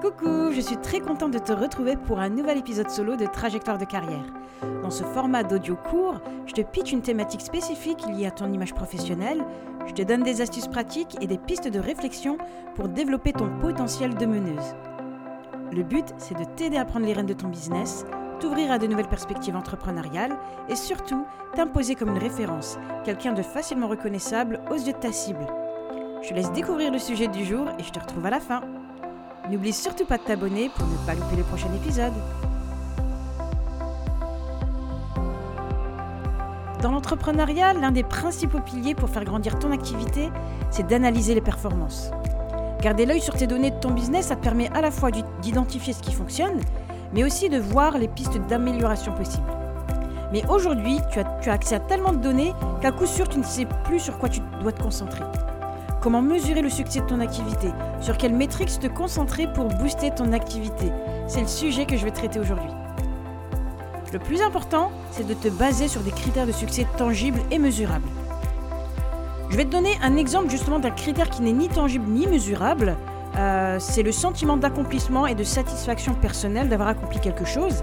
Coucou, je suis très contente de te retrouver pour un nouvel épisode solo de Trajectoire de carrière. Dans ce format d'audio court, je te pitch une thématique spécifique liée à ton image professionnelle, je te donne des astuces pratiques et des pistes de réflexion pour développer ton potentiel de meneuse. Le but, c'est de t'aider à prendre les rênes de ton business, t'ouvrir à de nouvelles perspectives entrepreneuriales et surtout t'imposer comme une référence, quelqu'un de facilement reconnaissable aux yeux de ta cible. Je te laisse découvrir le sujet du jour et je te retrouve à la fin. N'oublie surtout pas de t'abonner pour ne pas louper les prochains épisodes. Dans l'entrepreneuriat, l'un des principaux piliers pour faire grandir ton activité, c'est d'analyser les performances. Garder l'œil sur tes données de ton business, ça te permet à la fois d'identifier ce qui fonctionne, mais aussi de voir les pistes d'amélioration possibles. Mais aujourd'hui, tu as, tu as accès à tellement de données qu'à coup sûr, tu ne sais plus sur quoi tu dois te concentrer. Comment mesurer le succès de ton activité? Sur quelles métriques te concentrer pour booster ton activité? C'est le sujet que je vais traiter aujourd'hui. Le plus important, c'est de te baser sur des critères de succès tangibles et mesurables. Je vais te donner un exemple justement d'un critère qui n'est ni tangible ni mesurable. Euh, c'est le sentiment d'accomplissement et de satisfaction personnelle d'avoir accompli quelque chose.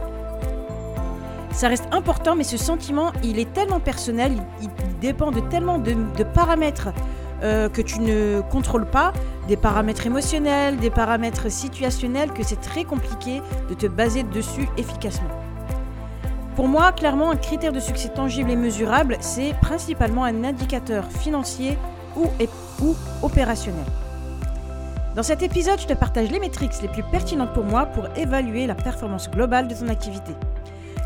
Ça reste important, mais ce sentiment, il est tellement personnel, il, dépend de tellement de paramètres euh, que tu ne contrôles pas, des paramètres émotionnels, des paramètres situationnels, que c'est très compliqué de te baser dessus efficacement. Pour moi, clairement, un critère de succès tangible et mesurable, c'est principalement un indicateur financier ou, ou opérationnel. Dans cet épisode, je te partage les métriques les plus pertinentes pour moi pour évaluer la performance globale de ton activité.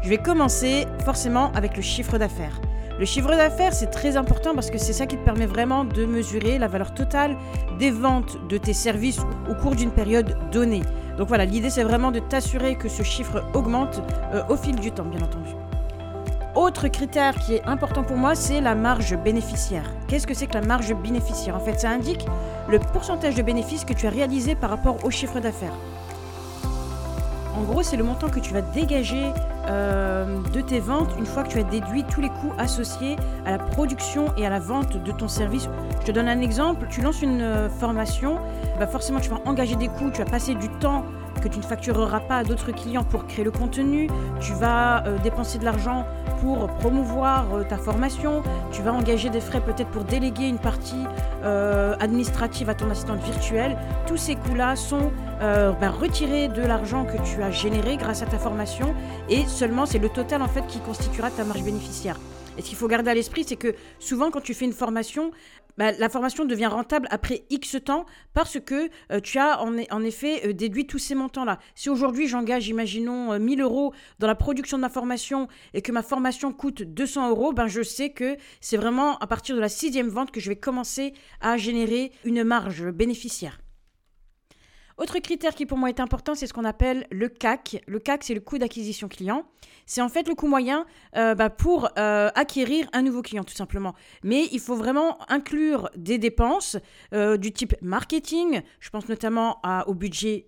Je vais commencer forcément avec le chiffre d'affaires. Le chiffre d'affaires, c'est très important parce que c'est ça qui te permet vraiment de mesurer la valeur totale des ventes de tes services au cours d'une période donnée. Donc voilà, l'idée c'est vraiment de t'assurer que ce chiffre augmente euh, au fil du temps, bien entendu. Autre critère qui est important pour moi, c'est la marge bénéficiaire. Qu'est-ce que c'est que la marge bénéficiaire? En fait, ça indique le pourcentage de bénéfices que tu as réalisé par rapport au chiffre d'affaires. En gros, c'est le montant que tu vas dégager de tes ventes une fois que tu as déduit tous les coûts associés à la production et à la vente de ton service. Je te donne un exemple, tu lances une euh, formation, bah forcément tu vas engager des coûts, tu vas passer du temps que tu ne factureras pas à d'autres clients pour créer le contenu, tu vas euh, dépenser de l'argent pour promouvoir euh, ta formation, tu vas engager des frais peut-être pour déléguer une partie euh, administrative à ton assistante virtuelle. Tous ces coûts-là sont ben, retirés de l'argent que tu as généré grâce à ta formation et seulement c'est le total en fait qui constituera ta marge bénéficiaire. Et ce qu'il faut garder à l'esprit, c'est que souvent, quand tu fais une formation, bah, la formation devient rentable après X temps parce que euh, tu as en, effet euh, déduit tous ces montants-là. Si aujourd'hui j'engage, imaginons, 1000 euh, euros dans la production de ma formation et que ma formation coûte 200 euros, ben je sais que c'est vraiment à partir de la sixième vente que je vais commencer à générer une marge bénéficiaire. Autre critère qui pour moi est important, c'est ce qu'on appelle le CAC. Le CAC, c'est le coût d'acquisition client. C'est en fait le coût moyen euh, bah, pour euh, acquérir un nouveau client, tout simplement. Mais il faut vraiment inclure des dépenses euh, du type marketing. Je pense notamment au budget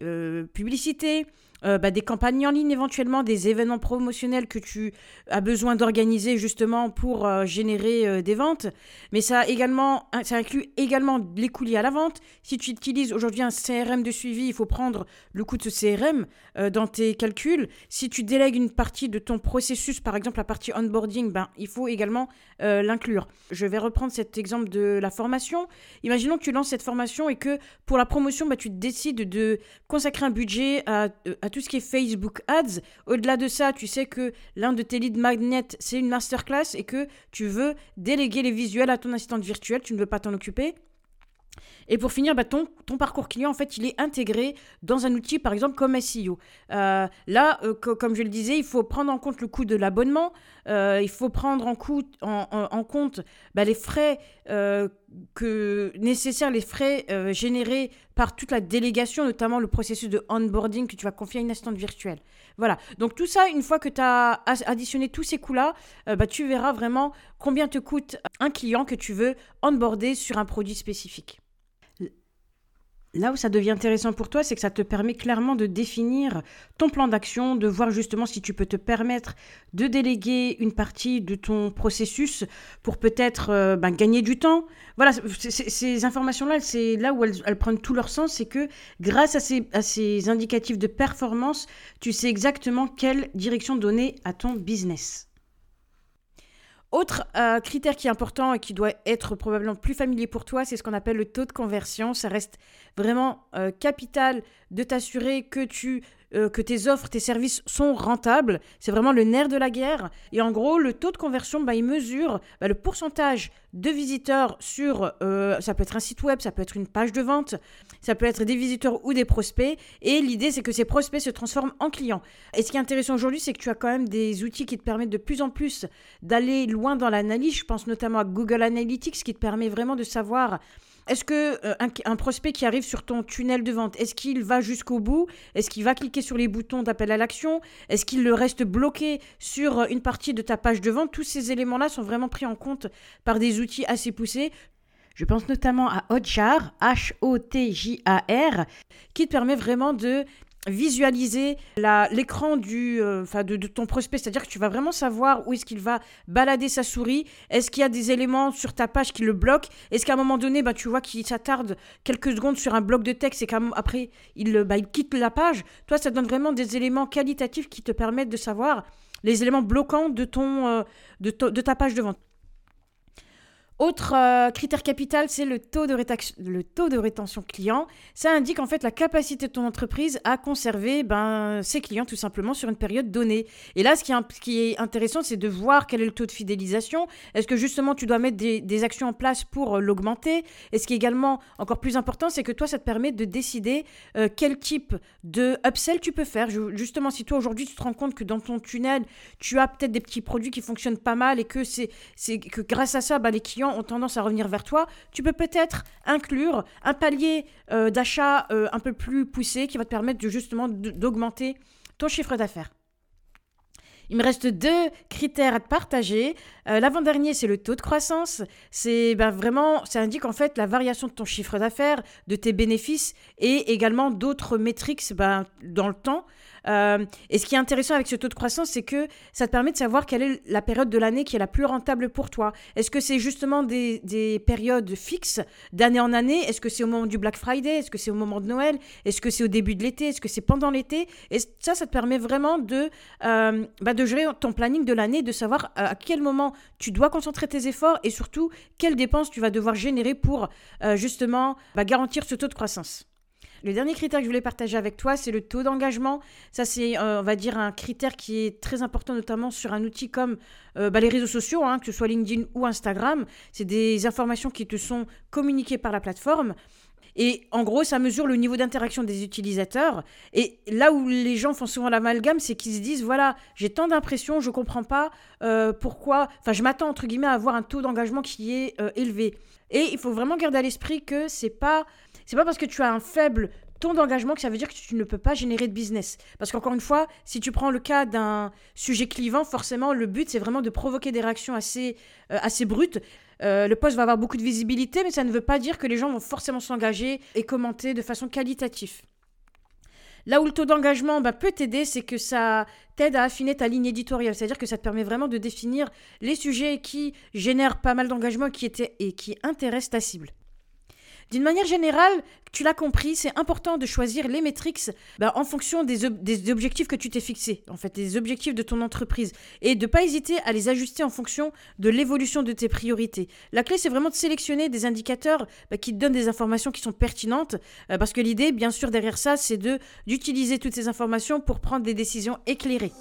publicité, euh, bah, des campagnes en ligne éventuellement, des événements promotionnels que tu as besoin d'organiser justement pour euh, générer euh, des ventes. Mais ça, également, ça inclut également les coûts liés à la vente. Si tu utilises aujourd'hui un CRM de suivi, il faut prendre le coût de ce CRM dans tes calculs. Si tu délègues une partie de ton processus, par exemple la partie onboarding, ben, il faut également l'inclure. Je vais reprendre cet exemple de la formation. Imaginons que tu lances cette formation et que pour la promotion, ben, tu décides de consacrer un budget à tout ce qui est Facebook Ads. Au-delà de ça, tu sais que l'un de tes leads magnets, c'est une masterclass et que tu veux déléguer les visuels à ton assistante virtuelle, tu ne veux pas t'en occuper. Et pour finir, bah, ton, parcours client, en fait, il est intégré dans un outil, par exemple, comme SEO. Euh, là, euh, comme je le disais, il faut prendre en compte le coût de l'abonnement, euh, il faut prendre en, compte bah, les frais nécessaires, les frais générés par toute la délégation, notamment le processus de onboarding que tu vas confier à une assistante virtuelle. Voilà. Donc tout ça, une fois que tu as additionné tous ces coûts-là, bah, tu verras vraiment combien te coûte un client que tu veux onboarder sur un produit spécifique. Là où ça devient intéressant pour toi, c'est que ça te permet clairement de définir ton plan d'action, de voir justement si tu peux te permettre de déléguer une partie de ton processus pour peut-être euh, ben, gagner du temps. Voilà, ces informations-là, c'est là où elles, prennent tout leur sens, c'est que grâce à ces, à ces indicatifs de performance, tu sais exactement quelle direction donner à ton business. Autre euh, critère qui est important et qui doit être probablement plus familier pour toi, c'est ce qu'on appelle le taux de conversion. Ça reste vraiment euh, capital de t'assurer que tu euh, que tes offres, tes services sont rentables. C'est vraiment le nerf de la guerre. Et en gros, le taux de conversion, bah, il mesure bah, le pourcentage de visiteurs sur, euh, ça peut être un site web, ça peut être une page de vente, ça peut être des visiteurs ou des prospects. Et l'idée, c'est que ces prospects se transforment en clients. Et ce qui est intéressant aujourd'hui, c'est que tu as quand même des outils qui te permettent de plus en plus d'aller loin dans l'analyse. Je pense notamment à Google Analytics qui te permet vraiment de savoir est-ce que euh, prospect qui arrive sur ton tunnel de vente, est-ce qu'il va jusqu'au bout? Est-ce qu'il va cliquer sur les boutons d'appel à l'action? Est-ce qu'il le reste bloqué sur euh, une partie de ta page de vente? Tous ces éléments-là sont vraiment pris en compte par des outils assez poussés. Je pense notamment à Hotjar, H-O-T-J-A-R, qui te permet vraiment de visualiser l'écran du euh, de, de, ton prospect. C'est-à-dire que tu vas vraiment savoir où est-ce qu'il va balader sa souris. Est-ce qu'il y a des éléments sur ta page qui le bloquent? Est-ce qu'à un moment donné bah, tu vois qu'il s'attarde quelques secondes sur un bloc de texte et qu'après il, bah, il quitte la page? Toi ça donne vraiment des éléments qualitatifs qui te permettent de savoir les éléments bloquants de ton euh, de ta page de vente autre euh, critère capital, c'est le, taux de rétention client. Ça indique en fait la capacité de ton entreprise à conserver ben, ses clients tout simplement sur une période donnée. Et là, ce qui est, qui est intéressant, c'est de voir quel est le taux de fidélisation. Est-ce que justement tu dois mettre des, actions en place pour euh, l'augmenter? Et ce qui est également encore plus important, c'est que toi, ça te permet de décider euh, quel type de upsell tu peux faire. Justement, si toi aujourd'hui tu te rends compte que dans ton tunnel, tu as peut-être des petits produits qui fonctionnent pas mal et que c'est que grâce à ça, ben, les clients ont tendance à revenir vers toi, tu peux peut-être inclure un palier euh, d'achat euh, un peu plus poussé qui va te permettre justement d'augmenter ton chiffre d'affaires. Il me reste deux critères à te partager. Euh, l'avant-dernier, c'est le taux de croissance. C'est ben, vraiment, ça indique en fait la variation de ton chiffre d'affaires, de tes bénéfices et également d'autres métriques ben, dans le temps. Euh, et ce qui est intéressant avec ce taux de croissance, c'est que ça te permet de savoir quelle est la période de l'année qui est la plus rentable pour toi. Est-ce que c'est justement des, des, périodes fixes d'année en année? Est-ce que c'est au moment du Black Friday? Est-ce que c'est au moment de Noël? Est-ce que c'est au début de l'été? Est-ce que c'est pendant l'été? Et ça, ça te permet vraiment de, euh, bah de gérer ton planning de l'année, de savoir à quel moment tu dois concentrer tes efforts et surtout quelles dépenses tu vas devoir générer pour euh, justement bah, garantir ce taux de croissance. Le dernier critère que je voulais partager avec toi, c'est le taux d'engagement. Ça, c'est, euh, on va dire, un critère qui est très important, notamment sur un outil comme euh, bah, les réseaux sociaux, hein, que ce soit LinkedIn ou Instagram. C'est des informations qui te sont communiquées par la plateforme. Et en gros, ça mesure le niveau d'interaction des utilisateurs. Et là où les gens font souvent l'amalgame, c'est qu'ils se disent voilà, j'ai tant d'impressions, je comprends pas euh, pourquoi. Enfin, je m'attends entre guillemets à avoir un taux d'engagement qui est élevé. Et il faut vraiment garder à l'esprit que c'est pas c'est pas parce que tu as un faible taux d'engagement que ça veut dire que tu ne peux pas générer de business. Parce qu'encore une fois, si tu prends le cas d'un sujet clivant, forcément, le but, c'est vraiment de provoquer des réactions assez, euh, assez brutes. Euh, le poste va avoir beaucoup de visibilité, mais ça ne veut pas dire que les gens vont forcément s'engager et commenter de façon qualitative. Là où le taux d'engagement bah, peut t'aider, c'est que ça t'aide à affiner ta ligne éditoriale. C'est-à-dire que ça te permet vraiment de définir les sujets qui génèrent pas mal d'engagement et qui intéressent ta cible. D'une manière générale, tu l'as compris, c'est important de choisir les métriques bah, en fonction des, objectifs que tu t'es fixés, en fait, des objectifs de ton entreprise, et de ne pas hésiter à les ajuster en fonction de l'évolution de tes priorités. La clé, c'est vraiment de sélectionner des indicateurs bah, qui te donnent des informations qui sont pertinentes, euh, parce que l'idée, bien sûr, derrière ça, c'est d'utiliser toutes ces informations pour prendre des décisions éclairées.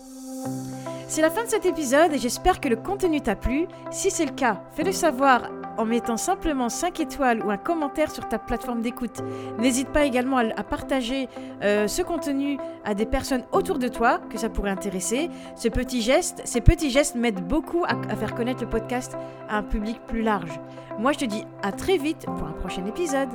C'est la fin de cet épisode et j'espère que le contenu t'a plu. Si c'est le cas, fais-le savoir en mettant simplement 5 étoiles ou un commentaire sur ta plateforme d'écoute. N'hésite pas également à, partager euh, ce contenu à des personnes autour de toi que ça pourrait intéresser. Ce petit geste, ces petits gestes m'aident beaucoup à, à faire connaître le podcast à un public plus large. Moi, je te dis à très vite pour un prochain épisode.